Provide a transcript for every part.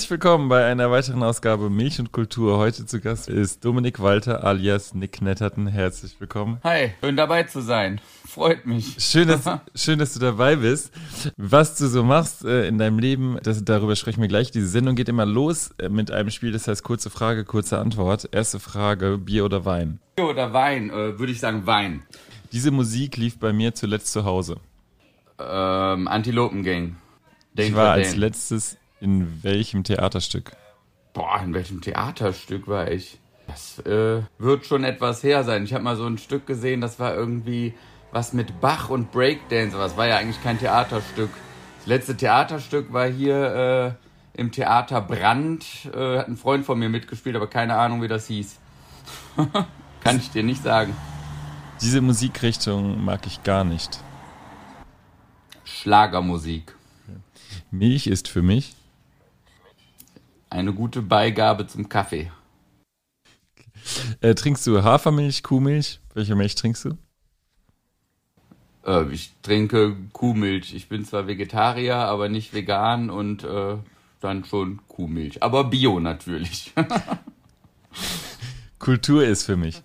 Herzlich willkommen bei einer weiteren Ausgabe Milch und Kultur. Heute zu Gast ist Dominik Walter alias Nick Netterton. Herzlich willkommen. Hi, schön dabei zu sein. Freut mich. Schön, dass, schön, dass du dabei bist. Was du so machst äh, in deinem Leben, das, darüber sprechen wir gleich. Diese Sendung geht immer los äh, mit einem Spiel, das heißt kurze Frage, kurze Antwort. Erste Frage, Bier oder Wein? Bier oder Wein, äh, würde ich sagen Wein. Diese Musik lief bei mir zuletzt zu Hause. Ähm, Antilopengang. Ich war als letztes in welchem Theaterstück? Boah, in welchem Theaterstück war ich? Das äh, wird schon etwas her sein. Ich habe mal so ein Stück gesehen, das war irgendwie was mit Bach und Breakdance. Aber das war ja eigentlich kein Theaterstück. Das letzte Theaterstück war hier äh, im Theater Brand. Äh, hat ein Freund von mir mitgespielt, aber keine Ahnung, wie das hieß. Kann ich dir nicht sagen. Diese Musikrichtung mag ich gar nicht. Schlagermusik. Milch ist für mich eine gute Beigabe zum Kaffee. Äh, trinkst du Hafermilch, Kuhmilch? Welche Milch trinkst du? Äh, ich trinke Kuhmilch. Ich bin zwar Vegetarier, aber nicht vegan und äh, dann schon Kuhmilch. Aber Bio natürlich. Kultur ist für mich.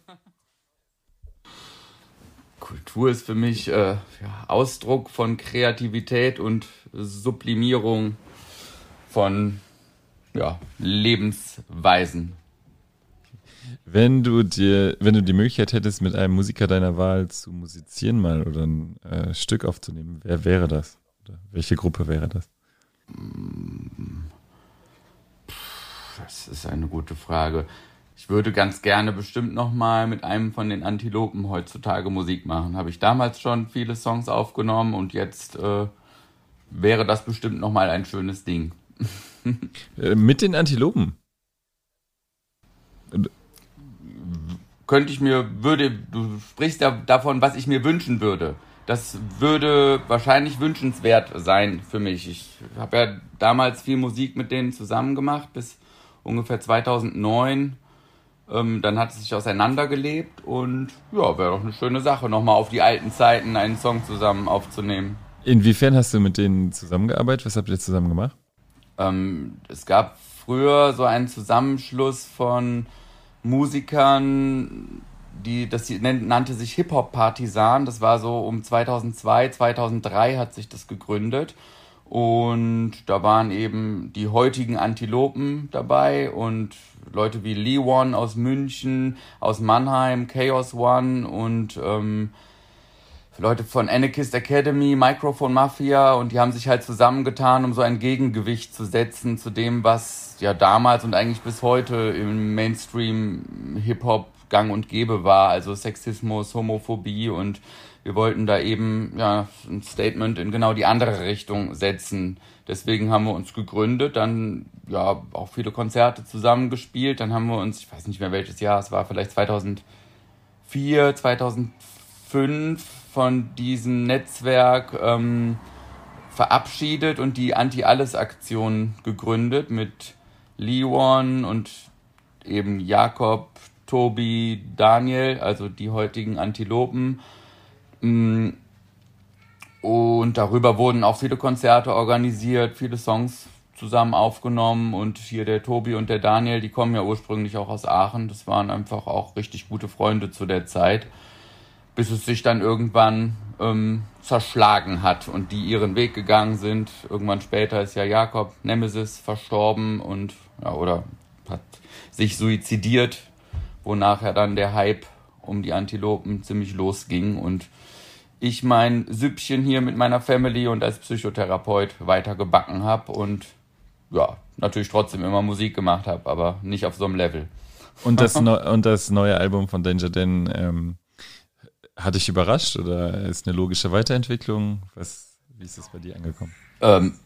Kultur ist für mich äh, ja, Ausdruck von Kreativität und Sublimierung von ja, Lebensweisen. Wenn du dir, wenn du die Möglichkeit hättest, mit einem Musiker deiner Wahl zu musizieren mal oder ein äh, Stück aufzunehmen, wer wäre das? Oder welche Gruppe wäre das? Das ist eine gute Frage. Ich würde ganz gerne bestimmt nochmal mit einem von den Antilopen heutzutage Musik machen. Habe ich damals schon viele Songs aufgenommen und jetzt äh, wäre das bestimmt nochmal ein schönes Ding. Äh, mit den Antilopen. Könnte ich mir, würde, du sprichst ja davon, was ich mir wünschen würde. Das würde wahrscheinlich wünschenswert sein für mich. Ich habe ja damals viel Musik mit denen zusammen gemacht, bis ungefähr 2009. Ähm, dann hat es sich auseinandergelebt und ja, wäre doch eine schöne Sache, nochmal auf die alten Zeiten einen Song zusammen aufzunehmen. Inwiefern hast du mit denen zusammengearbeitet? Was habt ihr zusammen gemacht? Ähm, es gab früher so einen Zusammenschluss von Musikern, die, das nannte sich Hip-Hop-Partisan. Das war so um 2002, 2003 hat sich das gegründet. Und da waren eben die heutigen Antilopen dabei und Leute wie Lee One aus München, aus Mannheim, Chaos One und ähm, Leute von Anarchist Academy, Microphone Mafia und die haben sich halt zusammengetan, um so ein Gegengewicht zu setzen zu dem, was ja damals und eigentlich bis heute im Mainstream Hip-Hop gang und gäbe war, also Sexismus, Homophobie und wir wollten da eben ja ein Statement in genau die andere Richtung setzen. Deswegen haben wir uns gegründet, dann ja auch viele Konzerte zusammengespielt, dann haben wir uns, ich weiß nicht mehr welches Jahr, es war vielleicht 2004, 2005 von diesem Netzwerk ähm, verabschiedet und die Anti-Alles-Aktion gegründet mit Leon und eben Jakob, Tobi, Daniel, also die heutigen Antilopen. Mm, und darüber wurden auch viele Konzerte organisiert, viele Songs zusammen aufgenommen und hier der Tobi und der Daniel, die kommen ja ursprünglich auch aus Aachen. Das waren einfach auch richtig gute Freunde zu der Zeit bis es sich dann irgendwann ähm, zerschlagen hat und die ihren Weg gegangen sind. Irgendwann später ist ja Jakob Nemesis verstorben und ja, oder hat sich suizidiert, wonach ja dann der Hype um die Antilopen ziemlich losging und ich mein Süppchen hier mit meiner Family und als Psychotherapeut weiter gebacken habe und ja, natürlich trotzdem immer Musik gemacht habe, aber nicht auf so einem Level. Und das, und das neue Album von Danger Dan ähm, hat dich überrascht oder ist eine logische Weiterentwicklung? Was, wie ist das bei dir angekommen? Ähm,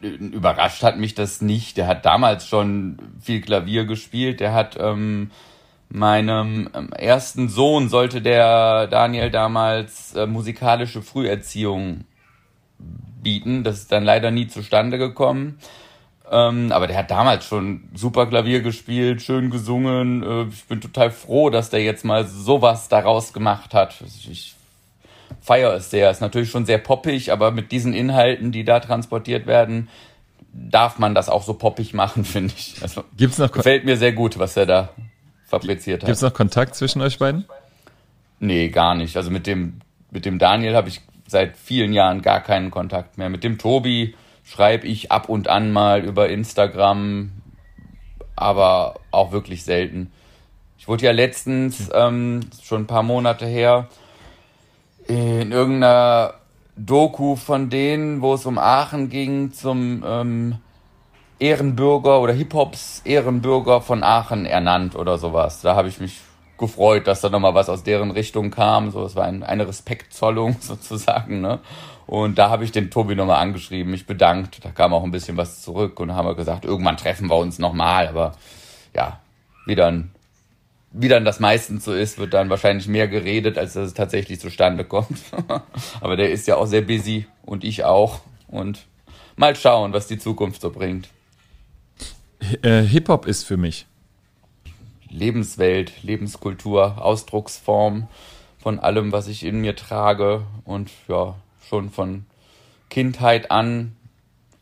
überrascht hat mich das nicht. Der hat damals schon viel Klavier gespielt. Der hat ähm, meinem ähm, ersten Sohn sollte der Daniel damals äh, musikalische Früherziehung bieten. Das ist dann leider nie zustande gekommen. Ähm, aber der hat damals schon super Klavier gespielt, schön gesungen. Äh, ich bin total froh, dass der jetzt mal sowas daraus gemacht hat. Ich feiere es sehr. Ist natürlich schon sehr poppig, aber mit diesen Inhalten, die da transportiert werden, darf man das auch so poppig machen, finde ich. Also, Gibt's noch gefällt mir sehr gut, was er da fabriziert hat. Gibt es noch Kontakt zwischen euch beiden? Nee, gar nicht. Also mit dem, mit dem Daniel habe ich seit vielen Jahren gar keinen Kontakt mehr. Mit dem Tobi schreibe ich ab und an mal über Instagram, aber auch wirklich selten. Ich wurde ja letztens, ähm, schon ein paar Monate her, in irgendeiner Doku von denen, wo es um Aachen ging, zum ähm, Ehrenbürger oder Hip-Hops Ehrenbürger von Aachen ernannt oder sowas. Da habe ich mich gefreut, dass da nochmal was aus deren Richtung kam. So, es war ein, eine Respektzollung sozusagen. Ne? Und da habe ich den Tobi nochmal angeschrieben, mich bedankt. Da kam auch ein bisschen was zurück und haben wir gesagt, irgendwann treffen wir uns nochmal. Aber ja, wie dann, wie dann das meistens so ist, wird dann wahrscheinlich mehr geredet, als dass es tatsächlich zustande kommt. Aber der ist ja auch sehr busy und ich auch. Und mal schauen, was die Zukunft so bringt. Äh, Hip-Hop ist für mich. Lebenswelt, Lebenskultur, Ausdrucksform von allem, was ich in mir trage und ja, schon von Kindheit an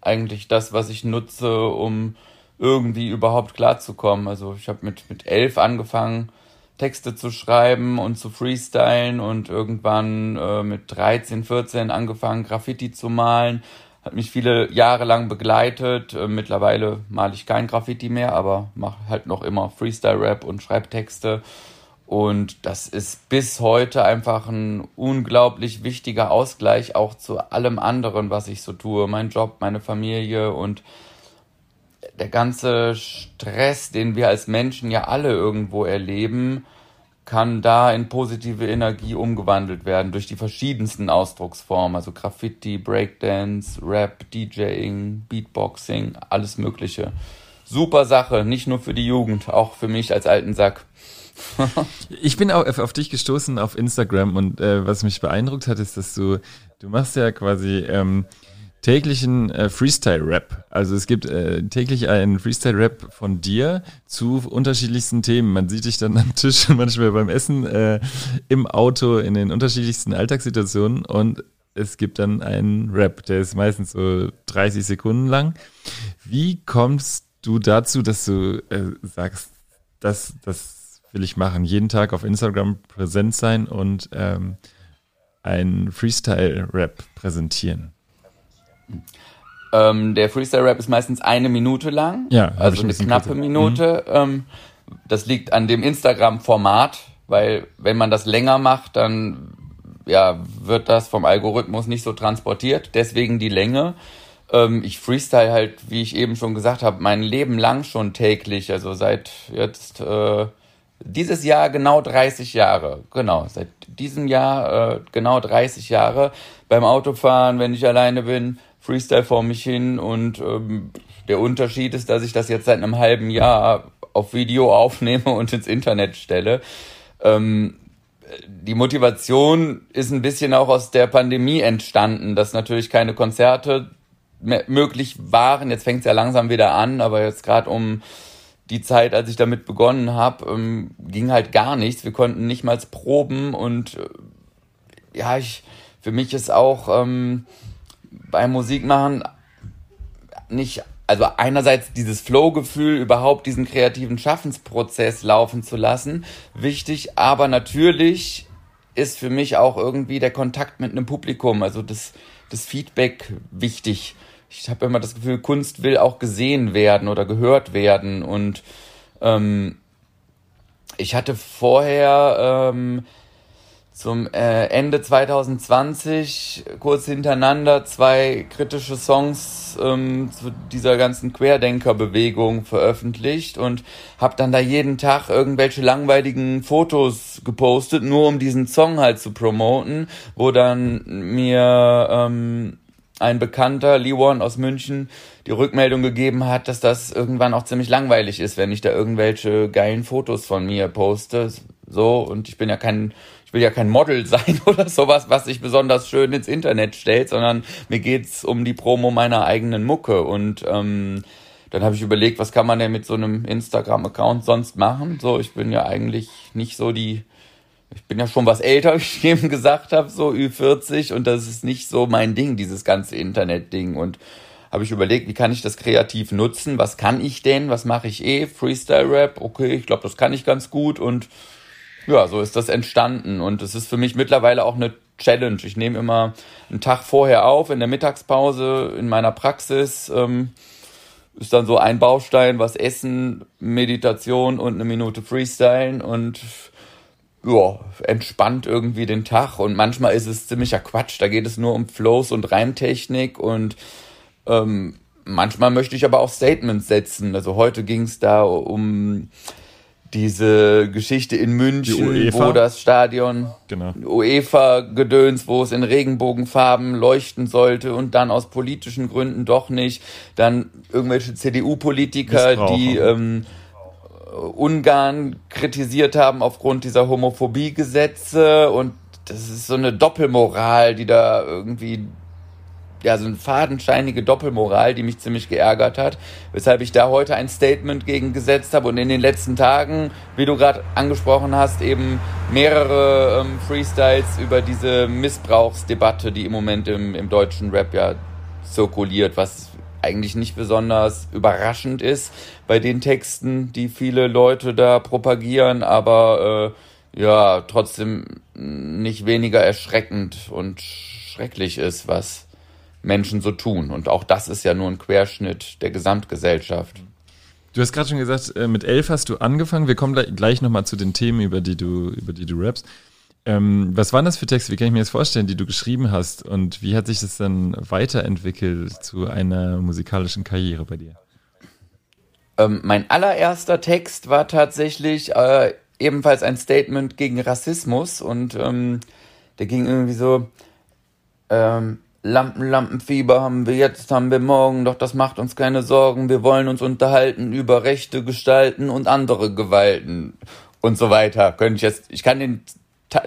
eigentlich das, was ich nutze, um irgendwie überhaupt klarzukommen. Also ich habe mit, mit elf angefangen, Texte zu schreiben und zu freestylen und irgendwann äh, mit 13, 14 angefangen, Graffiti zu malen. Hat mich viele Jahre lang begleitet. Äh, mittlerweile male ich kein Graffiti mehr, aber mache halt noch immer Freestyle-Rap und schreibe Texte. Und das ist bis heute einfach ein unglaublich wichtiger Ausgleich auch zu allem anderen, was ich so tue. Mein Job, meine Familie und der ganze Stress, den wir als Menschen ja alle irgendwo erleben, kann da in positive Energie umgewandelt werden durch die verschiedensten Ausdrucksformen, also Graffiti, Breakdance, Rap, DJing, Beatboxing, alles Mögliche. Super Sache, nicht nur für die Jugend, auch für mich als alten Sack. ich bin auch auf dich gestoßen auf Instagram und äh, was mich beeindruckt hat, ist, dass du, du machst ja quasi ähm, täglichen äh, Freestyle-Rap. Also es gibt äh, täglich einen Freestyle-Rap von dir zu unterschiedlichsten Themen. Man sieht dich dann am Tisch manchmal beim Essen, äh, im Auto, in den unterschiedlichsten Alltagssituationen und es gibt dann einen Rap, der ist meistens so 30 Sekunden lang. Wie kommst du dazu, dass du äh, sagst, das, das will ich machen. Jeden Tag auf Instagram präsent sein und ähm, ein Freestyle-Rap präsentieren. Ähm, der Freestyle-Rap ist meistens eine Minute lang. Ja, also eine knappe kürzer. Minute. Mhm. Ähm, das liegt an dem Instagram-Format, weil wenn man das länger macht, dann ja, wird das vom Algorithmus nicht so transportiert. Deswegen die Länge. Ähm, ich freestyle halt, wie ich eben schon gesagt habe, mein Leben lang schon täglich. Also seit jetzt äh, dieses Jahr genau 30 Jahre. Genau, seit diesem Jahr äh, genau 30 Jahre. Beim Autofahren, wenn ich alleine bin, Freestyle vor mich hin und ähm, der Unterschied ist, dass ich das jetzt seit einem halben Jahr auf Video aufnehme und ins Internet stelle. Ähm, die Motivation ist ein bisschen auch aus der Pandemie entstanden, dass natürlich keine Konzerte möglich waren. Jetzt fängt es ja langsam wieder an, aber jetzt gerade um die Zeit, als ich damit begonnen habe, ähm, ging halt gar nichts. Wir konnten nicht mal proben und äh, ja, ich, für mich ist auch ähm, beim Musikmachen nicht, also einerseits dieses Flow-Gefühl, überhaupt diesen kreativen Schaffensprozess laufen zu lassen, wichtig, aber natürlich ist für mich auch irgendwie der Kontakt mit einem Publikum, also das, das Feedback wichtig ich habe immer das Gefühl, Kunst will auch gesehen werden oder gehört werden. Und ähm, ich hatte vorher ähm, zum äh, Ende 2020 kurz hintereinander zwei kritische Songs ähm, zu dieser ganzen Querdenker-Bewegung veröffentlicht und habe dann da jeden Tag irgendwelche langweiligen Fotos gepostet, nur um diesen Song halt zu promoten, wo dann mir ähm, ein Bekannter, Warren aus München, die Rückmeldung gegeben hat, dass das irgendwann auch ziemlich langweilig ist, wenn ich da irgendwelche geilen Fotos von mir poste. So, und ich bin ja kein, ich will ja kein Model sein oder sowas, was sich besonders schön ins Internet stellt, sondern mir geht's um die Promo meiner eigenen Mucke. Und ähm, dann habe ich überlegt, was kann man denn mit so einem Instagram-Account sonst machen? So, ich bin ja eigentlich nicht so die ich bin ja schon was älter, wie ich eben gesagt habe, so Ü40 und das ist nicht so mein Ding, dieses ganze Internet-Ding und habe ich überlegt, wie kann ich das kreativ nutzen? Was kann ich denn? Was mache ich eh? Freestyle-Rap, okay, ich glaube, das kann ich ganz gut und ja, so ist das entstanden und es ist für mich mittlerweile auch eine Challenge. Ich nehme immer einen Tag vorher auf, in der Mittagspause, in meiner Praxis. Ähm, ist dann so ein Baustein, was Essen, Meditation und eine Minute Freestylen und ja, entspannt irgendwie den Tag und manchmal ist es ziemlicher Quatsch. Da geht es nur um Flows und Reimtechnik und ähm, manchmal möchte ich aber auch Statements setzen. Also heute ging es da um diese Geschichte in München, wo das Stadion genau. UEFA-Gedöns, wo es in Regenbogenfarben leuchten sollte und dann aus politischen Gründen doch nicht. Dann irgendwelche CDU-Politiker, die ähm, Ungarn kritisiert haben aufgrund dieser Homophobie-Gesetze. Und das ist so eine Doppelmoral, die da irgendwie, ja, so eine fadenscheinige Doppelmoral, die mich ziemlich geärgert hat, weshalb ich da heute ein Statement gegen gesetzt habe und in den letzten Tagen, wie du gerade angesprochen hast, eben mehrere ähm, Freestyles über diese Missbrauchsdebatte, die im Moment im, im deutschen Rap ja zirkuliert, was eigentlich nicht besonders überraschend ist bei den Texten, die viele Leute da propagieren, aber äh, ja, trotzdem nicht weniger erschreckend und schrecklich ist, was Menschen so tun. Und auch das ist ja nur ein Querschnitt der Gesamtgesellschaft. Du hast gerade schon gesagt, äh, mit elf hast du angefangen. Wir kommen gleich nochmal zu den Themen, über die du, über die du rappst. Ähm, was waren das für Texte? Wie kann ich mir das vorstellen, die du geschrieben hast? Und wie hat sich das dann weiterentwickelt zu einer musikalischen Karriere bei dir? Ähm, mein allererster Text war tatsächlich äh, ebenfalls ein Statement gegen Rassismus und ähm, der ging irgendwie so, ähm, Lampen, Lampenfieber haben wir jetzt, haben wir morgen, doch das macht uns keine Sorgen. Wir wollen uns unterhalten über rechte Gestalten und andere Gewalten und so weiter. Könnte ich jetzt, ich kann den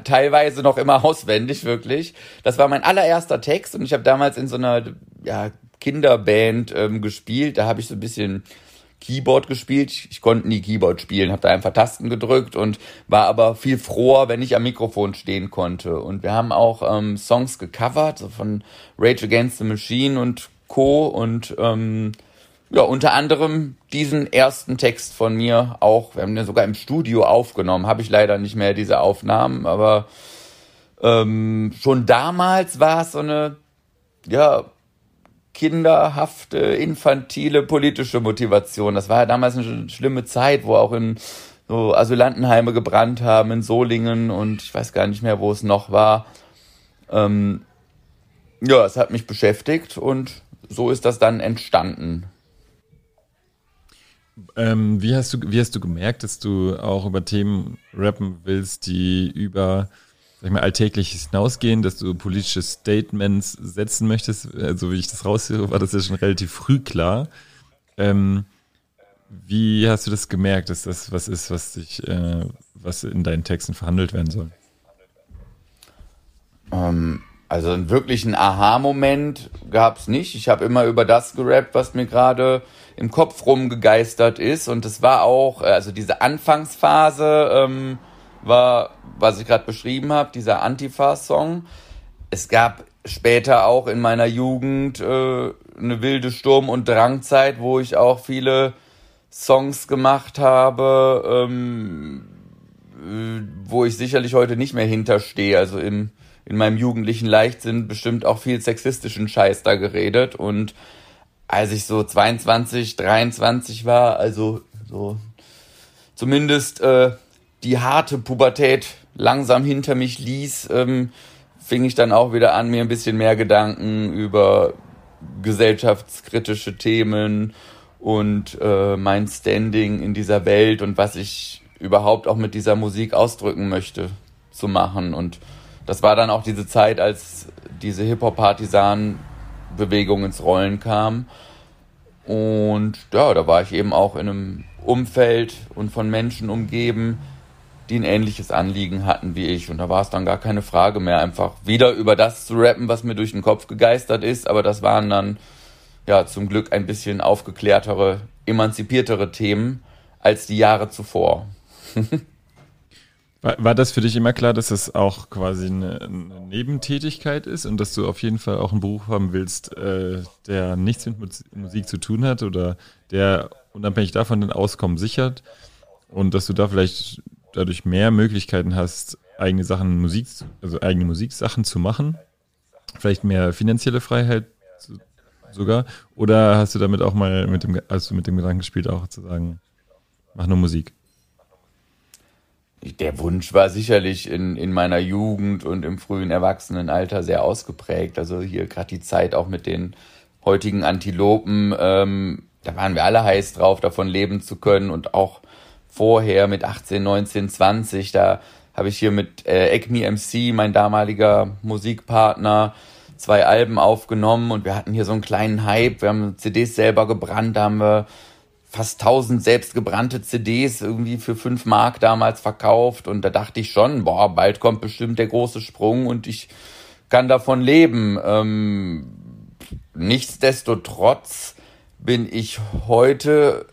teilweise noch immer auswendig, wirklich. Das war mein allererster Text und ich habe damals in so einer ja, Kinderband ähm, gespielt. Da habe ich so ein bisschen Keyboard gespielt. Ich, ich konnte nie Keyboard spielen, habe da einfach Tasten gedrückt und war aber viel froher, wenn ich am Mikrofon stehen konnte. Und wir haben auch ähm, Songs gecovert, so von Rage Against the Machine und Co. Und ähm, ja, unter anderem diesen ersten Text von mir auch. Wir haben den sogar im Studio aufgenommen. Habe ich leider nicht mehr diese Aufnahmen, aber ähm, schon damals war es so eine, ja, kinderhafte, infantile politische Motivation. Das war ja damals eine schlimme Zeit, wo auch in so Asylantenheime gebrannt haben, in Solingen und ich weiß gar nicht mehr, wo es noch war. Ähm, ja, es hat mich beschäftigt und so ist das dann entstanden. Ähm, wie, hast du, wie hast du gemerkt, dass du auch über Themen rappen willst, die über sag ich mal, Alltägliches hinausgehen, dass du politische Statements setzen möchtest? So also, wie ich das raushöre, war das ja schon relativ früh klar. Ähm, wie hast du das gemerkt, dass das was ist, was dich, äh, was in deinen Texten verhandelt werden soll? Ähm, also einen wirklichen Aha-Moment gab es nicht. Ich habe immer über das gerappt, was mir gerade im Kopf rumgegeistert ist. Und es war auch, äh, also diese Anfangsphase ähm, war, was ich gerade beschrieben habe, dieser Antifa-Song. Es gab später auch in meiner Jugend äh, eine wilde Sturm- und Drangzeit, wo ich auch viele Songs gemacht habe, ähm, äh, wo ich sicherlich heute nicht mehr hinterstehe. Also im, in meinem jugendlichen Leichtsinn bestimmt auch viel sexistischen Scheiß da geredet und als ich so 22, 23 war, also so zumindest äh, die harte Pubertät langsam hinter mich ließ, ähm, fing ich dann auch wieder an, mir ein bisschen mehr Gedanken über gesellschaftskritische Themen und äh, mein Standing in dieser Welt und was ich überhaupt auch mit dieser Musik ausdrücken möchte zu machen. Und das war dann auch diese Zeit, als diese Hip-Hop-Partisanen Bewegung ins Rollen kam. Und ja, da war ich eben auch in einem Umfeld und von Menschen umgeben, die ein ähnliches Anliegen hatten wie ich. Und da war es dann gar keine Frage mehr, einfach wieder über das zu rappen, was mir durch den Kopf gegeistert ist. Aber das waren dann ja zum Glück ein bisschen aufgeklärtere, emanzipiertere Themen als die Jahre zuvor. war, war das für dich immer klar, dass das auch quasi eine, eine, Nebentätigkeit ist und dass du auf jeden Fall auch einen Beruf haben willst, äh, der nichts mit Musik zu tun hat oder der unabhängig davon den Auskommen sichert und dass du da vielleicht dadurch mehr Möglichkeiten hast, eigene Sachen Musik, also eigene Musiksachen zu machen, vielleicht mehr finanzielle Freiheit sogar, oder hast du damit auch mal mit dem, hast du mit dem Gedanken gespielt, auch zu sagen, mach nur Musik? Der Wunsch war sicherlich in, in meiner Jugend und im frühen Erwachsenenalter sehr ausgeprägt. Also hier gerade die Zeit auch mit den heutigen Antilopen, ähm, da waren wir alle heiß drauf, davon leben zu können und auch vorher mit 18, 19, 20, da habe ich hier mit äh, Acme MC, mein damaliger Musikpartner, zwei Alben aufgenommen und wir hatten hier so einen kleinen Hype. Wir haben CDs selber gebrannt, da haben wir fast 1000 selbstgebrannte CDs irgendwie für 5 Mark damals verkauft und da dachte ich schon, boah, bald kommt bestimmt der große Sprung und ich kann davon leben. Ähm, nichtsdestotrotz bin ich heute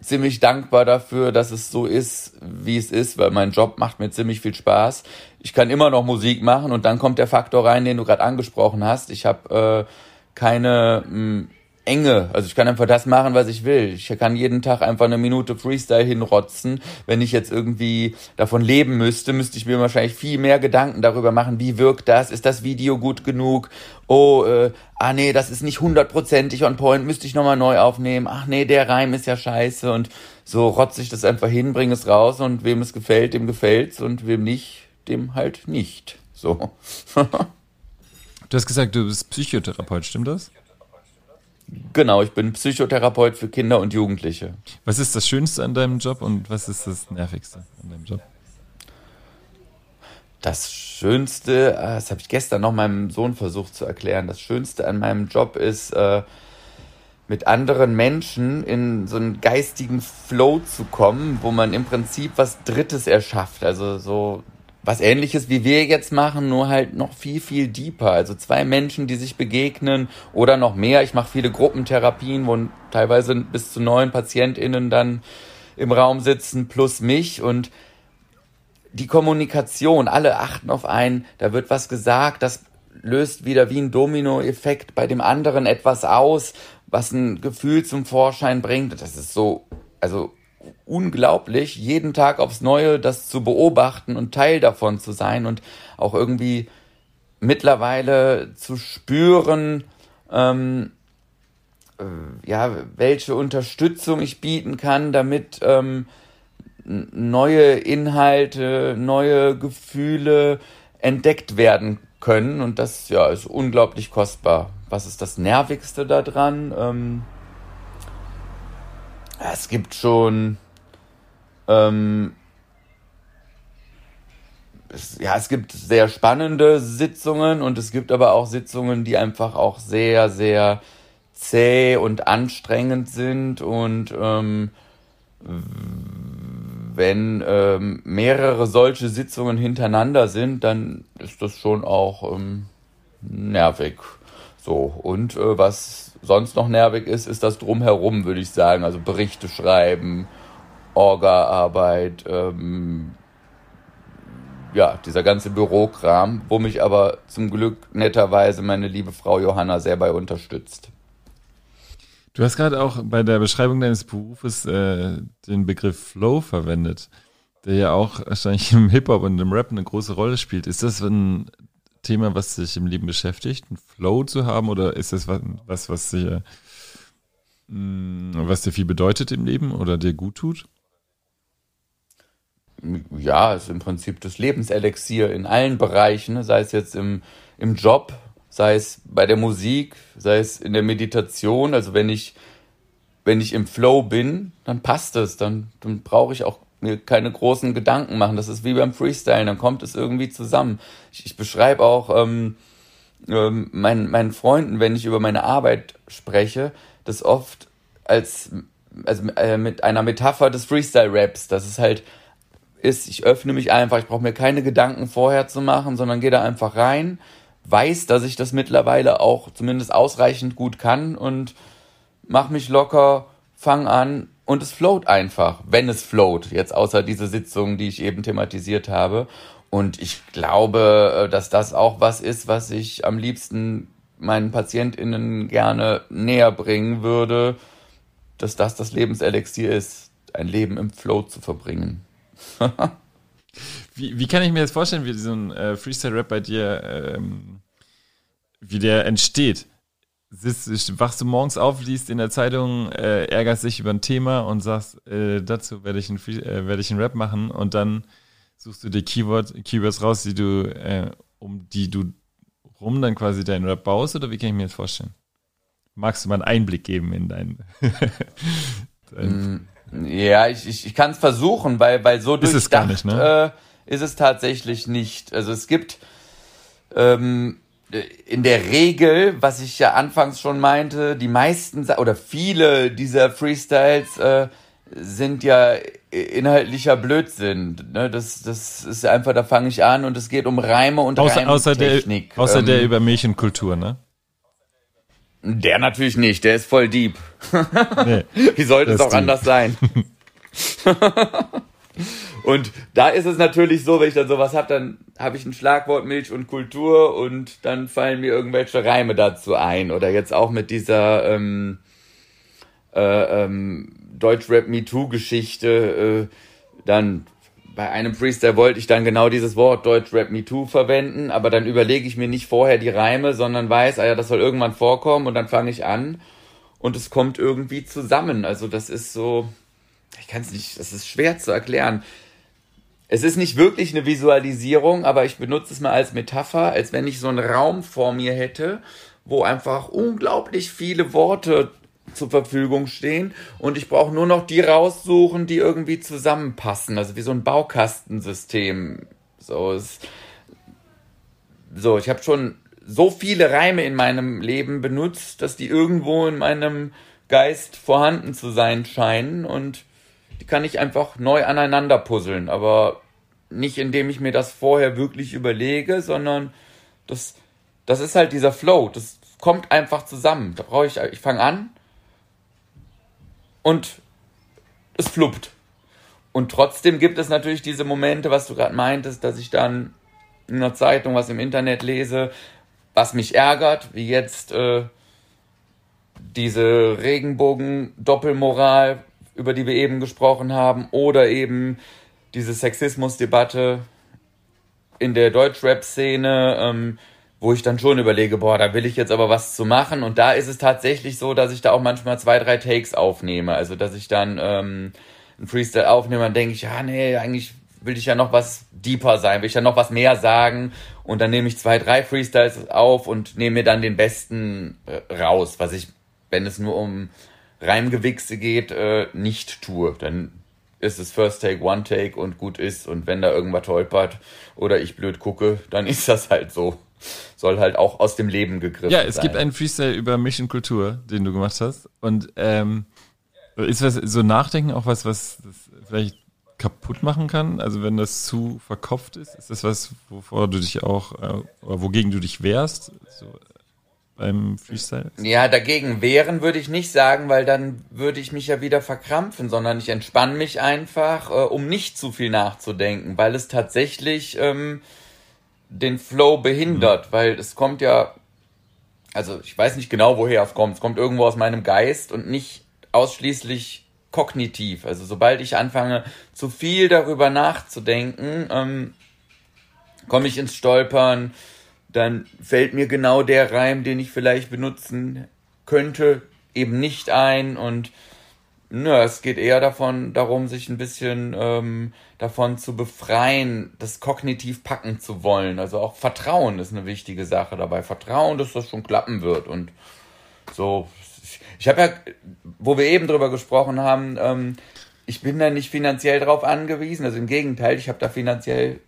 ziemlich dankbar dafür, dass es so ist, wie es ist, weil mein Job macht mir ziemlich viel Spaß. Ich kann immer noch Musik machen und dann kommt der Faktor rein, den du gerade angesprochen hast. Ich habe äh, keine mh, hm, Enge. Also ich kann einfach das machen, was ich will. Ich kann jeden Tag einfach eine Minute Freestyle hinrotzen. Wenn ich jetzt irgendwie davon leben müsste, müsste ich mir wahrscheinlich viel mehr Gedanken darüber machen, wie wirkt das? Ist das Video gut genug? Oh, äh, ah nee, das ist nicht hundertprozentig on point, müsste ich nochmal neu aufnehmen. Ach nee, der Reim ist ja scheiße. Und so rotze ich das einfach hin, bringe es raus und wem es gefällt, dem gefällt's und wem nicht, dem halt nicht. So. du hast gesagt, du bist Psychotherapeut, stimmt das? Genau, ich bin Psychotherapeut für Kinder und Jugendliche. Was ist das Schönste an deinem Job und was ist das Nervigste an deinem Job? Das Schönste, äh, das habe ich gestern noch meinem Sohn versucht zu erklären, das Schönste an meinem Job ist, äh, mit anderen Menschen in so einen geistigen Flow zu kommen, wo man im Prinzip was Drittes erschafft. Also so was ähnliches wie wir jetzt machen, nur halt noch viel, viel deeper. Also zwei Menschen, die sich begegnen oder noch mehr. Ich mache viele Gruppentherapien, wo teilweise bis zu neun PatientInnen dann im Raum sitzen, plus mich und die Kommunikation, alle achten auf einen, da wird was gesagt, das löst wieder wie ein Dominoeffekt bei dem anderen etwas aus, was ein Gefühl zum Vorschein bringt. Das ist so, also unglaublich, jeden Tag aufs Neue das zu beobachten und Teil davon zu sein und auch irgendwie mittlerweile zu spüren, ähm, äh, ja, welche Unterstützung ich bieten kann, damit ähm, neue Inhalte, neue Gefühle entdeckt werden können. Und das ja, ist unglaublich kostbar. Was ist das Nervigste daran? Ähm, es gibt schon ähm, es, ja, es gibt sehr spannende Sitzungen und es gibt aber auch Sitzungen, die einfach auch sehr, sehr zäh und anstrengend sind und ähm, wenn ähm, mehrere solche Sitzungen hintereinander sind, dann ist das schon auch ähm, nervig. So, und äh, was sonst noch nervig ist, ist das drumherum, würde ich sagen. Also Berichte schreiben, Orga-Arbeit, ähm, ja, dieser ganze Bürokram, wo mich aber zum Glück netterweise meine liebe Frau Johanna sehr bei unterstützt. Du hast gerade auch bei der Beschreibung deines Berufes äh, den Begriff Flow verwendet, der ja auch wahrscheinlich im Hip-Hop und im Rap eine große Rolle spielt. Ist das ein Thema, was dich im Leben beschäftigt, einen Flow zu haben, oder ist das was, was dir, mm, was dir viel bedeutet im Leben oder dir gut tut? Ja, ist im Prinzip das Lebenselixier in allen Bereichen, ne? sei es jetzt im, im Job, sei es bei der Musik, sei es in der Meditation. Also wenn ich, wenn ich im Flow bin, dann passt es, dann, dann brauche ich auch mir keine großen Gedanken machen. Das ist wie beim Freestyle, dann kommt es irgendwie zusammen. Ich, ich beschreibe auch ähm, ähm, meinen, meinen Freunden, wenn ich über meine Arbeit spreche, das oft als also äh, mit einer Metapher des Freestyle-Raps, dass es halt ist, ich öffne mich einfach, ich brauche mir keine Gedanken vorher zu machen, sondern gehe da einfach rein, weiß, dass ich das mittlerweile auch zumindest ausreichend gut kann und mach mich locker, fang an und es float einfach, wenn es float, jetzt außer diese Sitzung, die ich eben thematisiert habe. Und ich glaube, äh, dass das auch was ist, was ich am liebsten meinen PatientInnen gerne näher bringen würde, dass das das Lebenselixier ist, ein Leben im Flow zu verbringen. wie, wie kann ich mir jetzt vorstellen, wie so ein äh, Freestyle-Rap bei dir, ähm, wie der entsteht? Sitzt, wachst du morgens auf, liest in der Zeitung, äh, ärgerst dich über ein Thema und sagst, äh, dazu werde ich, ein, äh, werd ich einen Rap machen und dann suchst du dir Keyword, Keywords raus, die du, äh, um die du rum dann quasi deinen Rap baust oder wie kann ich mir das vorstellen? Magst du mal einen Einblick geben in deinen, dein ja, ich, ich, ich kann es versuchen, weil, weil so ist es gar nicht, ne? äh, ist es tatsächlich nicht. Also es gibt ähm, in der Regel, was ich ja anfangs schon meinte, die meisten oder viele dieser Freestyles äh, sind ja inhaltlicher Blödsinn. Ne? Das, das ist einfach, da fange ich an und es geht um Reime und außer, außer Der, außer ähm, der über Mädchenkultur, ne? Der natürlich nicht, der ist voll deep. Nee, Wie sollte es auch deep. anders sein? und da ist es natürlich so, wenn ich dann sowas habe, dann habe ich ein Schlagwort Milch und Kultur und dann fallen mir irgendwelche Reime dazu ein. Oder jetzt auch mit dieser ähm, äh, ähm, Deutschrap MeToo-Geschichte, äh, dann bei einem Freestyle wollte ich dann genau dieses Wort Deutschrap MeToo verwenden, aber dann überlege ich mir nicht vorher die Reime, sondern weiß, ah ja, das soll irgendwann vorkommen und dann fange ich an und es kommt irgendwie zusammen. Also das ist so, ich kann es nicht, das ist schwer zu erklären. Es ist nicht wirklich eine Visualisierung, aber ich benutze es mal als Metapher, als wenn ich so einen Raum vor mir hätte, wo einfach unglaublich viele Worte zur Verfügung stehen und ich brauche nur noch die raussuchen, die irgendwie zusammenpassen, also wie so ein Baukastensystem. So ist so, ich habe schon so viele Reime in meinem Leben benutzt, dass die irgendwo in meinem Geist vorhanden zu sein scheinen und die kann ich einfach neu aneinander puzzeln, aber nicht indem ich mir das vorher wirklich überlege, sondern das das ist halt dieser Flow, das kommt einfach zusammen. Da brauche ich ich fange an und es fluppt. Und trotzdem gibt es natürlich diese Momente, was du gerade meintest, dass ich dann in einer Zeitung was im Internet lese, was mich ärgert, wie jetzt äh, diese Regenbogen-Doppelmoral, über die wir eben gesprochen haben, oder eben diese Sexismusdebatte in der Deutschrap-Szene, ähm, wo ich dann schon überlege, boah, da will ich jetzt aber was zu machen. Und da ist es tatsächlich so, dass ich da auch manchmal zwei, drei Takes aufnehme. Also, dass ich dann ähm, ein Freestyle aufnehme, dann denke ich, ja, nee, eigentlich will ich ja noch was deeper sein, will ich ja noch was mehr sagen. Und dann nehme ich zwei, drei Freestyles auf und nehme mir dann den besten äh, raus, was ich, wenn es nur um Reimgewichse geht, äh, nicht tue. Dann ist es First Take, One Take und gut ist. Und wenn da irgendwas holpert oder ich blöd gucke, dann ist das halt so soll halt auch aus dem Leben gegriffen. Ja, es sein. gibt einen Freestyle über Mission Kultur, den du gemacht hast. Und ähm, ist das so Nachdenken auch was, was vielleicht kaputt machen kann? Also wenn das zu verkopft ist, ist das was, wovor du dich auch, äh, oder wogegen du dich wehrst? So, beim Freestyle? Ja, dagegen wehren würde ich nicht sagen, weil dann würde ich mich ja wieder verkrampfen, sondern ich entspanne mich einfach, äh, um nicht zu viel nachzudenken, weil es tatsächlich ähm, den Flow behindert, mhm. weil es kommt ja, also ich weiß nicht genau, woher es kommt. Es kommt irgendwo aus meinem Geist und nicht ausschließlich kognitiv. Also sobald ich anfange, zu viel darüber nachzudenken, ähm, komme ich ins Stolpern, dann fällt mir genau der Reim, den ich vielleicht benutzen könnte, eben nicht ein und Nö, es geht eher davon, darum, sich ein bisschen ähm, davon zu befreien, das kognitiv packen zu wollen. Also auch Vertrauen ist eine wichtige Sache dabei. Vertrauen, dass das schon klappen wird. Und so, ich, ich habe ja, wo wir eben drüber gesprochen haben, ähm, ich bin da nicht finanziell drauf angewiesen. Also im Gegenteil, ich habe da finanziell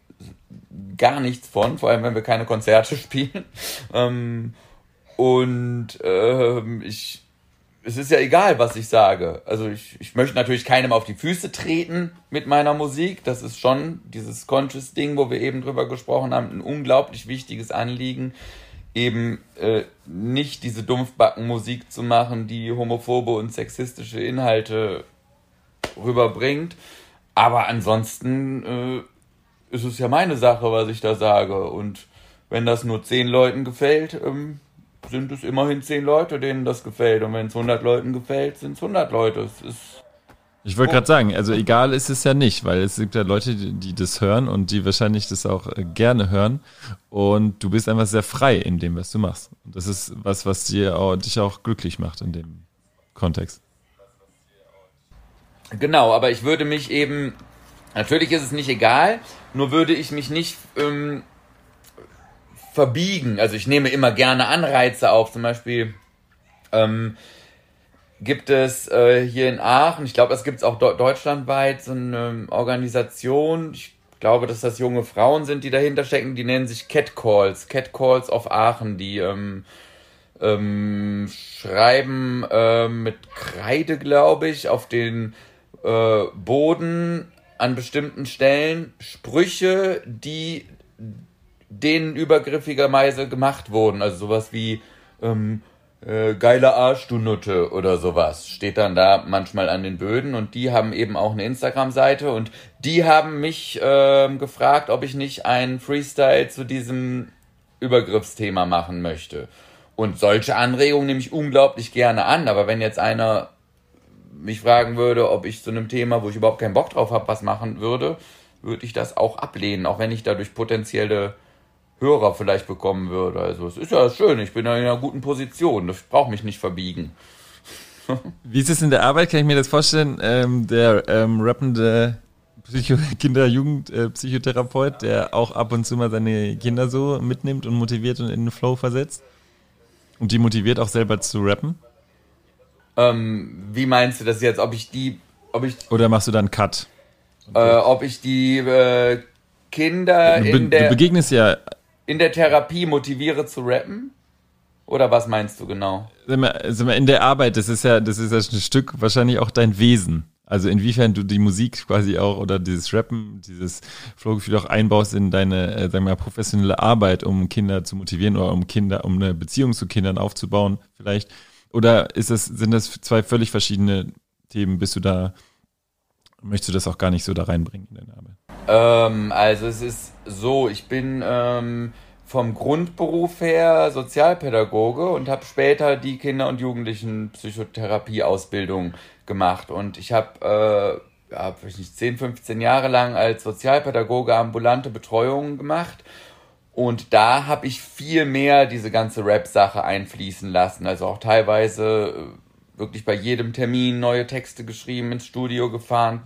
gar nichts von, vor allem wenn wir keine Konzerte spielen. Ähm, und ähm, ich, es ist ja egal, was ich sage. Also ich, ich möchte natürlich keinem auf die Füße treten mit meiner Musik. Das ist schon dieses Conscious-Ding, wo wir eben drüber gesprochen haben, ein unglaublich wichtiges Anliegen eben äh, nicht diese Dumpfbackenmusik zu machen, die homophobe und sexistische Inhalte rüberbringt. Aber ansonsten äh, ist es ja meine Sache, was ich da sage. Und wenn das nur zehn Leuten gefällt, ähm, sind es immerhin zehn Leute, denen das gefällt. Und wenn es 100 Leuten gefällt, sind es 100 Leute. Es ist ich wollte gerade sagen, also egal ist es ja nicht, weil es gibt ja Leute, die, die das hören und die wahrscheinlich das auch äh, gerne hören. Und du bist einfach sehr frei in dem, was du machst. Und das ist was, was dir auch, dich auch glücklich macht in dem Kontext. Genau, aber ich würde mich eben, natürlich ist es nicht egal, nur würde ich mich nicht ähm, verbiegen. Also ich nehme immer gerne Anreize auf, zum Beispiel. Ähm, gibt es äh, hier in Aachen, ich glaube, das gibt es auch deutschlandweit, so eine Organisation, ich glaube, dass das junge Frauen sind, die dahinter stecken, die nennen sich Catcalls, Catcalls of Aachen, die ähm, ähm, schreiben äh, mit Kreide, glaube ich, auf den äh, Boden an bestimmten Stellen Sprüche, die denen übergriffigerweise gemacht wurden. Also sowas wie ähm, äh, geile Arsch, du Nutte oder sowas. Steht dann da manchmal an den Böden und die haben eben auch eine Instagram-Seite und die haben mich äh, gefragt, ob ich nicht einen Freestyle zu diesem Übergriffsthema machen möchte. Und solche Anregungen nehme ich unglaublich gerne an, aber wenn jetzt einer mich fragen würde, ob ich zu einem Thema, wo ich überhaupt keinen Bock drauf habe, was machen würde, würde ich das auch ablehnen, auch wenn ich dadurch potenzielle Hörer vielleicht bekommen würde. Also es ist ja schön, ich bin ja in einer guten Position, ich brauche mich nicht verbiegen. Wie ist es in der Arbeit? Kann ich mir das vorstellen? Ähm, der ähm, rappende Psycho Kinder-Jugend-Psychotherapeut, äh, der auch ab und zu mal seine Kinder so mitnimmt und motiviert und in den Flow versetzt? Und die motiviert auch selber zu rappen? Ähm, wie meinst du das jetzt? Ob ich die, ob ich. Oder machst du dann Cut? Äh, ob ich die äh, Kinder du, in der. Du begegnest ja in der Therapie motiviere zu rappen? Oder was meinst du genau? Sag mal, sag mal, in der Arbeit, das ist ja, das ist ja ein Stück wahrscheinlich auch dein Wesen. Also inwiefern du die Musik quasi auch oder dieses Rappen, dieses Flowgefühl auch einbaust in deine, äh, sagen wir mal, professionelle Arbeit, um Kinder zu motivieren oder um Kinder, um eine Beziehung zu Kindern aufzubauen, vielleicht. Oder ist das, sind das zwei völlig verschiedene Themen? Bist du da, möchtest du das auch gar nicht so da reinbringen in deine Arbeit? Ähm, also es ist so, ich bin ähm, vom Grundberuf her Sozialpädagoge und habe später die Kinder- und Jugendlichen-Psychotherapie-Ausbildung gemacht. Und ich habe äh, ja, nicht 10, 15 Jahre lang als Sozialpädagoge ambulante Betreuungen gemacht. Und da habe ich viel mehr diese ganze Rap-Sache einfließen lassen. Also auch teilweise äh, wirklich bei jedem Termin neue Texte geschrieben, ins Studio gefahren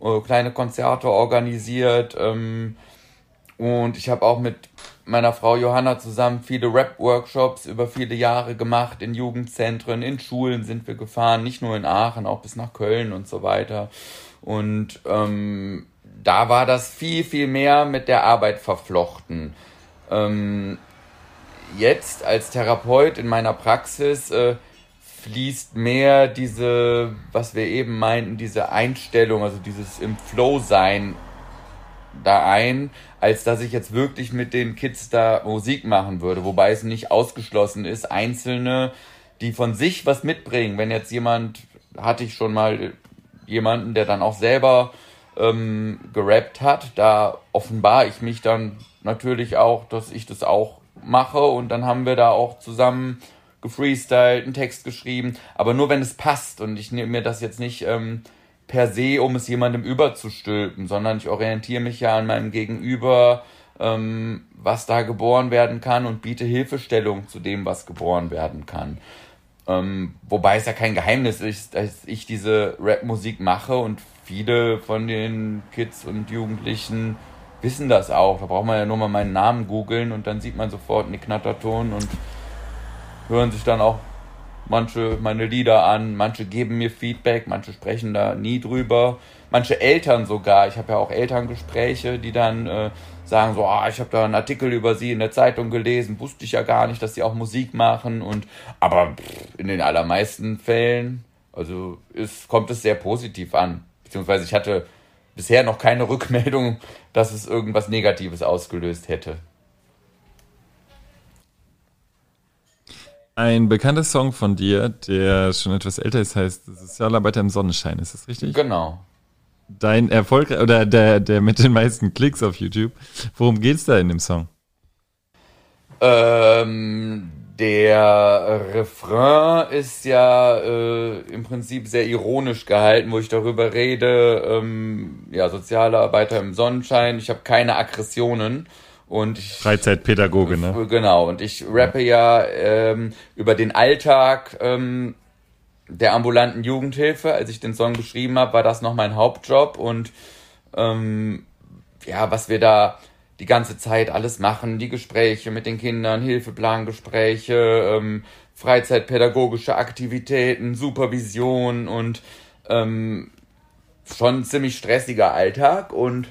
äh, kleine Konzerte organisiert. Ähm, und ich habe auch mit meiner Frau Johanna zusammen viele Rap-Workshops über viele Jahre gemacht. In Jugendzentren, in Schulen sind wir gefahren, nicht nur in Aachen, auch bis nach Köln und so weiter. Und ähm, da war das viel, viel mehr mit der Arbeit verflochten. Ähm, jetzt als Therapeut in meiner Praxis äh, fließt mehr diese, was wir eben meinten, diese Einstellung, also dieses im Flow sein da ein, als dass ich jetzt wirklich mit den Kids da Musik machen würde. Wobei es nicht ausgeschlossen ist, Einzelne, die von sich was mitbringen. Wenn jetzt jemand, hatte ich schon mal jemanden, der dann auch selber ähm, gerappt hat, da offenbar ich mich dann natürlich auch, dass ich das auch mache und dann haben wir da auch zusammen gefreestylt, einen Text geschrieben, aber nur wenn es passt und ich nehme mir das jetzt nicht ähm, per se, um es jemandem überzustülpen, sondern ich orientiere mich ja an meinem Gegenüber, ähm, was da geboren werden kann und biete Hilfestellung zu dem, was geboren werden kann. Ähm, wobei es ja kein Geheimnis ist, dass ich diese Rap-Musik mache und viele von den Kids und Jugendlichen wissen das auch. Da braucht man ja nur mal meinen Namen googeln und dann sieht man sofort Nick Knatterton und hören sich dann auch manche meine Lieder an, manche geben mir Feedback, manche sprechen da nie drüber, manche Eltern sogar. Ich habe ja auch Elterngespräche, die dann äh, sagen so, ah, ich habe da einen Artikel über sie in der Zeitung gelesen, wusste ich ja gar nicht, dass sie auch Musik machen und aber in den allermeisten Fällen, also ist, kommt es sehr positiv an, beziehungsweise ich hatte bisher noch keine Rückmeldung, dass es irgendwas Negatives ausgelöst hätte. Ein bekannter Song von dir, der schon etwas älter ist, heißt Sozialarbeiter im Sonnenschein. Ist das richtig? Genau. Dein Erfolg oder der, der mit den meisten Klicks auf YouTube. Worum geht's da in dem Song? Ähm, der Refrain ist ja äh, im Prinzip sehr ironisch gehalten, wo ich darüber rede, ähm, ja, Sozialarbeiter im Sonnenschein, ich habe keine Aggressionen. Und ich, Freizeitpädagoge, ne? Genau, und ich rappe ja ähm, über den Alltag ähm, der ambulanten Jugendhilfe. Als ich den Song geschrieben habe, war das noch mein Hauptjob und ähm, ja, was wir da die ganze Zeit alles machen, die Gespräche mit den Kindern, Hilfeplangespräche, ähm, Freizeitpädagogische Aktivitäten, Supervision und ähm, schon ziemlich stressiger Alltag und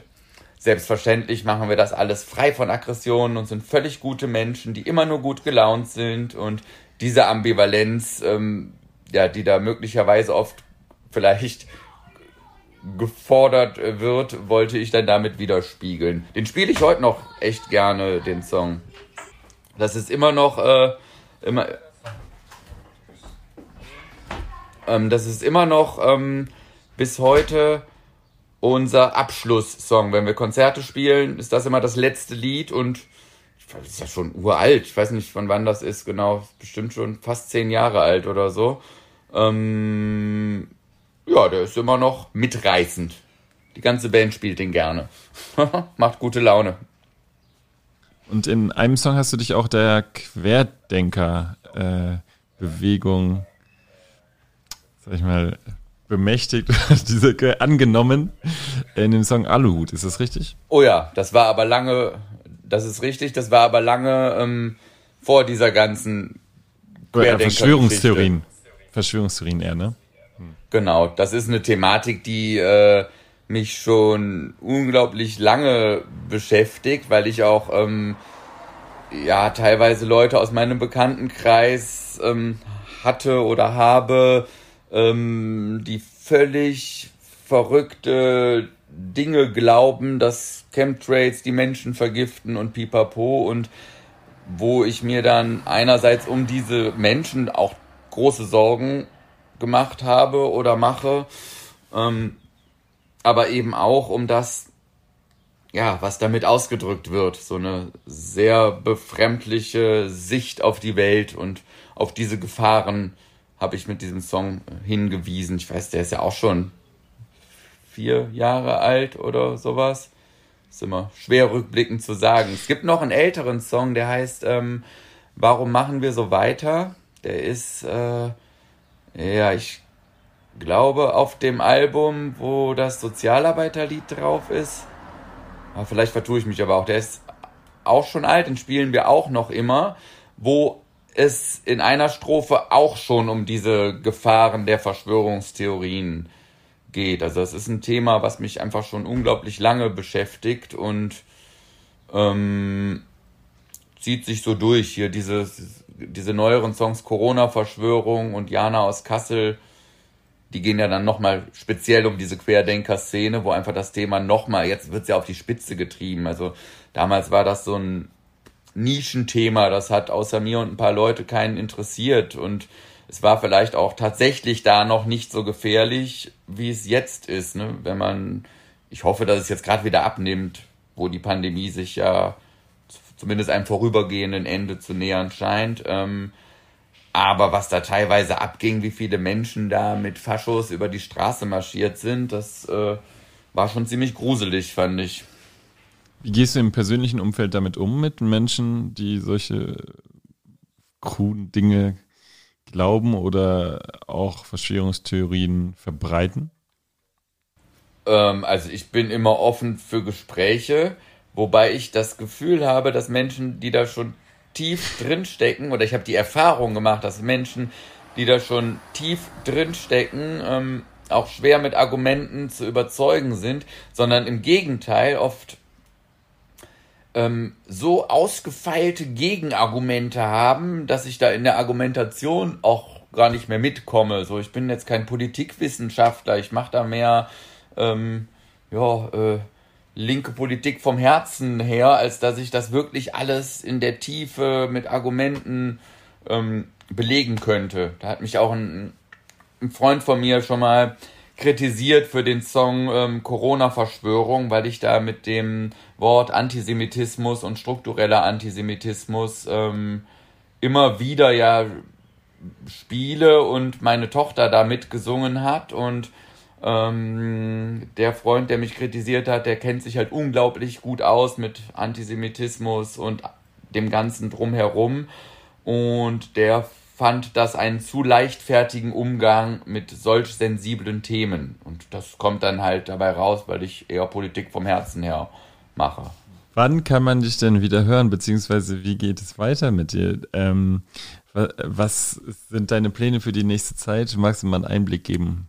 Selbstverständlich machen wir das alles frei von Aggressionen und sind völlig gute Menschen, die immer nur gut gelaunt sind und diese Ambivalenz, ähm, ja, die da möglicherweise oft vielleicht gefordert wird, wollte ich dann damit widerspiegeln. Den spiele ich heute noch echt gerne, den Song. Das ist immer noch äh, immer ähm, das ist immer noch ähm, bis heute unser Abschlusssong. Wenn wir Konzerte spielen, ist das immer das letzte Lied und das ist ja schon uralt. Ich weiß nicht, von wann das ist, genau. Bestimmt schon fast zehn Jahre alt oder so. Ähm, ja, der ist immer noch mitreißend. Die ganze Band spielt den gerne. Macht gute Laune. Und in einem Song hast du dich auch der Querdenker-Bewegung, äh, sag ich mal, bemächtigt, diese angenommen in dem Song Aluhut. Ist das richtig? Oh ja, das war aber lange, das ist richtig, das war aber lange ähm, vor dieser ganzen Verschwörungstheorien. Verschwörungstheorien eher, ne? Genau, das ist eine Thematik, die äh, mich schon unglaublich lange beschäftigt, weil ich auch ähm, ja teilweise Leute aus meinem Bekanntenkreis ähm, hatte oder habe, ähm, die völlig verrückte Dinge glauben, dass Chemtrails die Menschen vergiften und pipapo und wo ich mir dann einerseits um diese Menschen auch große Sorgen gemacht habe oder mache, ähm, aber eben auch um das, ja, was damit ausgedrückt wird, so eine sehr befremdliche Sicht auf die Welt und auf diese Gefahren, habe ich mit diesem Song hingewiesen. Ich weiß, der ist ja auch schon vier Jahre alt oder sowas. Ist immer schwer rückblickend zu sagen. Es gibt noch einen älteren Song, der heißt ähm, Warum machen wir so weiter? Der ist, äh, ja, ich glaube, auf dem Album, wo das Sozialarbeiterlied drauf ist. Aber vielleicht vertue ich mich aber auch. Der ist auch schon alt, den spielen wir auch noch immer, wo es in einer Strophe auch schon um diese Gefahren der Verschwörungstheorien geht. Also es ist ein Thema, was mich einfach schon unglaublich lange beschäftigt und ähm, zieht sich so durch. Hier diese, diese neueren Songs Corona-Verschwörung und Jana aus Kassel, die gehen ja dann nochmal speziell um diese Querdenker-Szene, wo einfach das Thema nochmal, jetzt wird es ja auf die Spitze getrieben. Also damals war das so ein Nischenthema. Das hat außer mir und ein paar Leute keinen interessiert. Und es war vielleicht auch tatsächlich da noch nicht so gefährlich, wie es jetzt ist. Ne? Wenn man, ich hoffe, dass es jetzt gerade wieder abnimmt, wo die Pandemie sich ja zumindest einem vorübergehenden Ende zu nähern scheint. Ähm, aber was da teilweise abging, wie viele Menschen da mit Faschos über die Straße marschiert sind, das äh, war schon ziemlich gruselig, fand ich. Wie gehst du im persönlichen Umfeld damit um, mit Menschen, die solche kruden Dinge glauben oder auch Verschwörungstheorien verbreiten? Ähm, also ich bin immer offen für Gespräche, wobei ich das Gefühl habe, dass Menschen, die da schon tief drin stecken, oder ich habe die Erfahrung gemacht, dass Menschen, die da schon tief drin stecken, ähm, auch schwer mit Argumenten zu überzeugen sind, sondern im Gegenteil oft ähm, so ausgefeilte Gegenargumente haben, dass ich da in der Argumentation auch gar nicht mehr mitkomme. So, ich bin jetzt kein Politikwissenschaftler, ich mache da mehr ähm, ja, äh, linke Politik vom Herzen her, als dass ich das wirklich alles in der Tiefe mit Argumenten ähm, belegen könnte. Da hat mich auch ein, ein Freund von mir schon mal kritisiert für den Song ähm, Corona-Verschwörung, weil ich da mit dem Wort Antisemitismus und struktureller Antisemitismus ähm, immer wieder ja spiele und meine Tochter da mitgesungen hat und ähm, der Freund, der mich kritisiert hat, der kennt sich halt unglaublich gut aus mit Antisemitismus und dem Ganzen drumherum und der fand das einen zu leichtfertigen Umgang mit solch sensiblen Themen. Und das kommt dann halt dabei raus, weil ich eher Politik vom Herzen her mache. Wann kann man dich denn wieder hören, beziehungsweise wie geht es weiter mit dir? Ähm, was sind deine Pläne für die nächste Zeit? Magst du mal einen Einblick geben?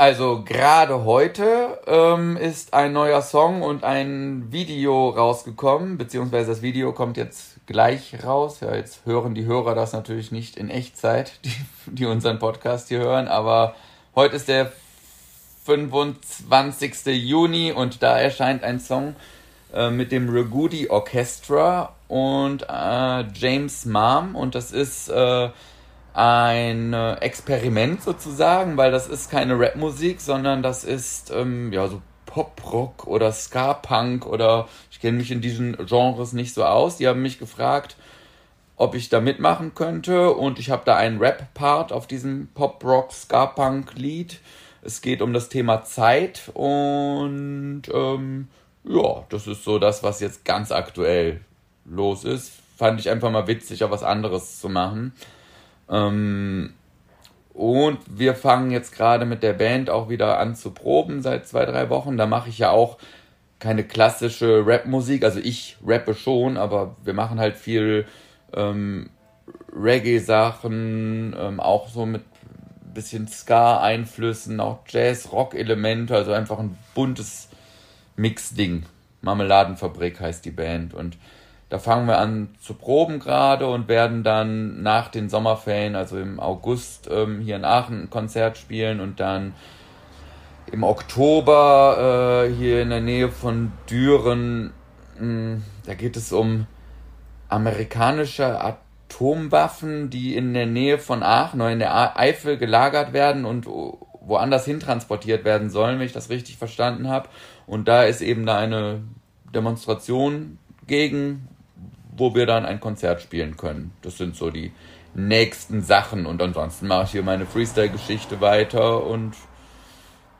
Also gerade heute ähm, ist ein neuer Song und ein Video rausgekommen, beziehungsweise das Video kommt jetzt gleich raus. Ja, jetzt hören die Hörer das natürlich nicht in Echtzeit, die, die unseren Podcast hier hören, aber heute ist der 25. Juni und da erscheint ein Song äh, mit dem Regudi Orchestra und äh, James Mom und das ist äh, ein äh, Experiment sozusagen, weil das ist keine Rapmusik, sondern das ist ähm, ja so Pop-Rock oder Ska-Punk oder ich kenne mich in diesen Genres nicht so aus. Die haben mich gefragt, ob ich da mitmachen könnte und ich habe da einen Rap-Part auf diesem Pop-Rock, Ska-Punk-Lied. Es geht um das Thema Zeit und ähm, ja, das ist so das, was jetzt ganz aktuell los ist. Fand ich einfach mal witzig, auch was anderes zu machen. Ähm, und wir fangen jetzt gerade mit der Band auch wieder an zu proben seit zwei, drei Wochen. Da mache ich ja auch keine klassische Rap-Musik. Also ich rappe schon, aber wir machen halt viel ähm, Reggae-Sachen, ähm, auch so mit bisschen Ska-Einflüssen, auch Jazz-Rock-Elemente, also einfach ein buntes Mix-Ding. Marmeladenfabrik heißt die Band. Und da fangen wir an zu proben gerade und werden dann nach den Sommerferien, also im August, ähm, hier in Aachen ein Konzert spielen und dann im Oktober äh, hier in der Nähe von Düren, mh, hm, da geht es um amerikanische Atomwaffen, die in der Nähe von Aachen oder in der Eifel gelagert werden und woanders hin transportiert werden sollen, wenn ich das richtig verstanden habe. Und da ist eben da eine Demonstration gegen wo wir dann ein Konzert spielen können. Das sind so die nächsten Sachen und ansonsten mache ich hier meine Freestyle-Geschichte weiter und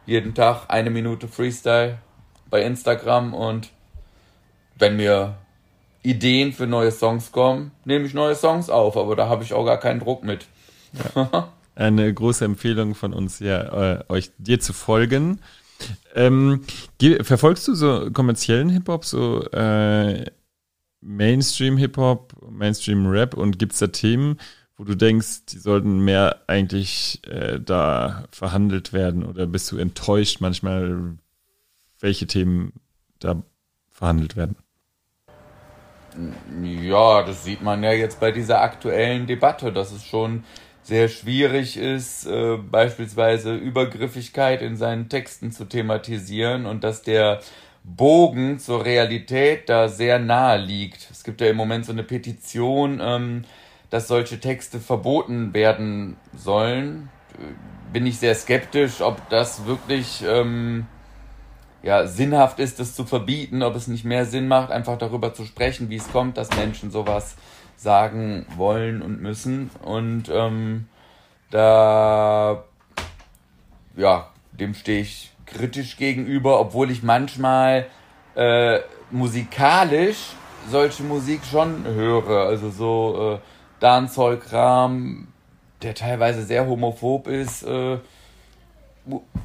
jeden Tag eine Minute Freestyle bei Instagram und wenn mir Ideen für neue Songs kommen, nehme ich neue Songs auf, aber da habe ich auch gar keinen Druck mit. Eine große Empfehlung von uns, ja, äh, euch dir zu folgen. Ähm, verfolgst du so kommerziellen Hip-Hop, so äh, Mainstream-Hip-Hop, Mainstream-Rap und gibt es da Themen, wo du denkst, die sollten mehr eigentlich äh, da verhandelt werden oder bist du enttäuscht manchmal, welche Themen da verhandelt werden? Ja, das sieht man ja jetzt bei dieser aktuellen Debatte, dass es schon sehr schwierig ist, äh, beispielsweise Übergriffigkeit in seinen Texten zu thematisieren und dass der Bogen zur Realität da sehr nahe liegt. Es gibt ja im Moment so eine Petition, ähm, dass solche Texte verboten werden sollen. Bin ich sehr skeptisch, ob das wirklich ähm, ja, sinnhaft ist, das zu verbieten, ob es nicht mehr Sinn macht, einfach darüber zu sprechen, wie es kommt, dass Menschen sowas sagen wollen und müssen. Und ähm, da, ja, dem stehe ich kritisch gegenüber, obwohl ich manchmal äh, musikalisch solche Musik schon höre. Also so äh, Dancehall-Kram, der teilweise sehr homophob ist, äh,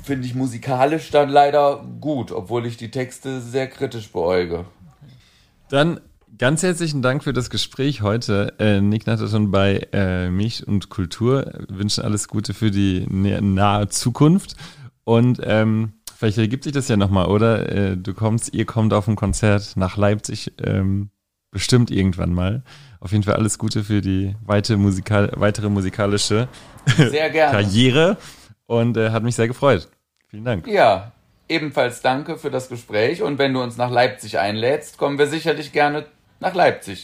finde ich musikalisch dann leider gut, obwohl ich die Texte sehr kritisch beäuge. Dann Ganz herzlichen Dank für das Gespräch heute. Äh, Nick Natterton bei äh, Milch und Kultur. Wünschen alles Gute für die nahe Zukunft. Und ähm, vielleicht ergibt sich das ja nochmal, oder? Äh, du kommst, ihr kommt auf ein Konzert nach Leipzig ähm, bestimmt irgendwann mal. Auf jeden Fall alles Gute für die weite musikal weitere musikalische Karriere. Und äh, hat mich sehr gefreut. Vielen Dank. Ja, ebenfalls danke für das Gespräch. Und wenn du uns nach Leipzig einlädst, kommen wir sicherlich gerne nach Leipzig.